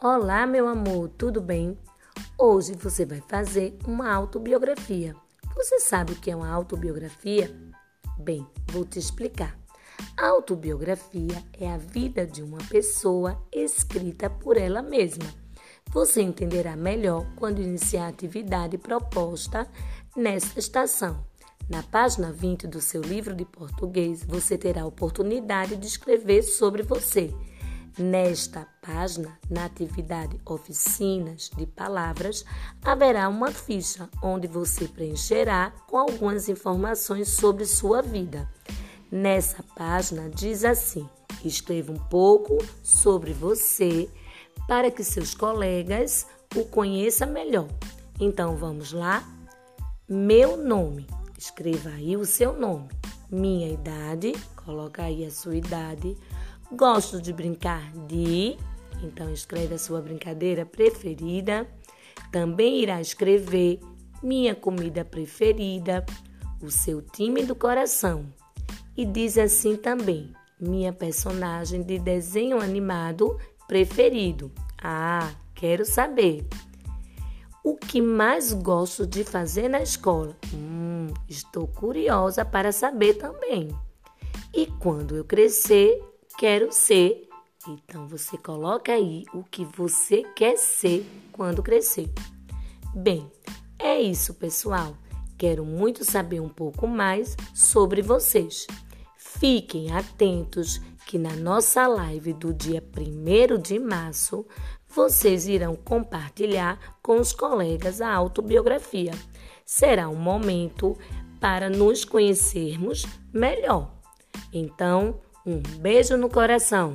Olá, meu amor, tudo bem? Hoje você vai fazer uma autobiografia. Você sabe o que é uma autobiografia? Bem, vou te explicar. Autobiografia é a vida de uma pessoa escrita por ela mesma. Você entenderá melhor quando iniciar a atividade proposta nesta estação. Na página 20 do seu livro de português, você terá a oportunidade de escrever sobre você. Nesta página, na atividade Oficinas de Palavras, haverá uma ficha onde você preencherá com algumas informações sobre sua vida. Nessa página diz assim: escreva um pouco sobre você para que seus colegas o conheçam melhor. Então vamos lá? Meu nome. Escreva aí o seu nome. Minha idade, coloca aí a sua idade Gosto de brincar de. Então escreve a sua brincadeira preferida. Também irá escrever minha comida preferida, o seu time do coração. E diz assim também: minha personagem de desenho animado preferido. Ah, quero saber. O que mais gosto de fazer na escola? Hum, estou curiosa para saber também. E quando eu crescer, quero ser. Então você coloca aí o que você quer ser quando crescer. Bem, é isso, pessoal. Quero muito saber um pouco mais sobre vocês. Fiquem atentos que na nossa live do dia 1 de março vocês irão compartilhar com os colegas a autobiografia. Será um momento para nos conhecermos melhor. Então, um beijo no coração.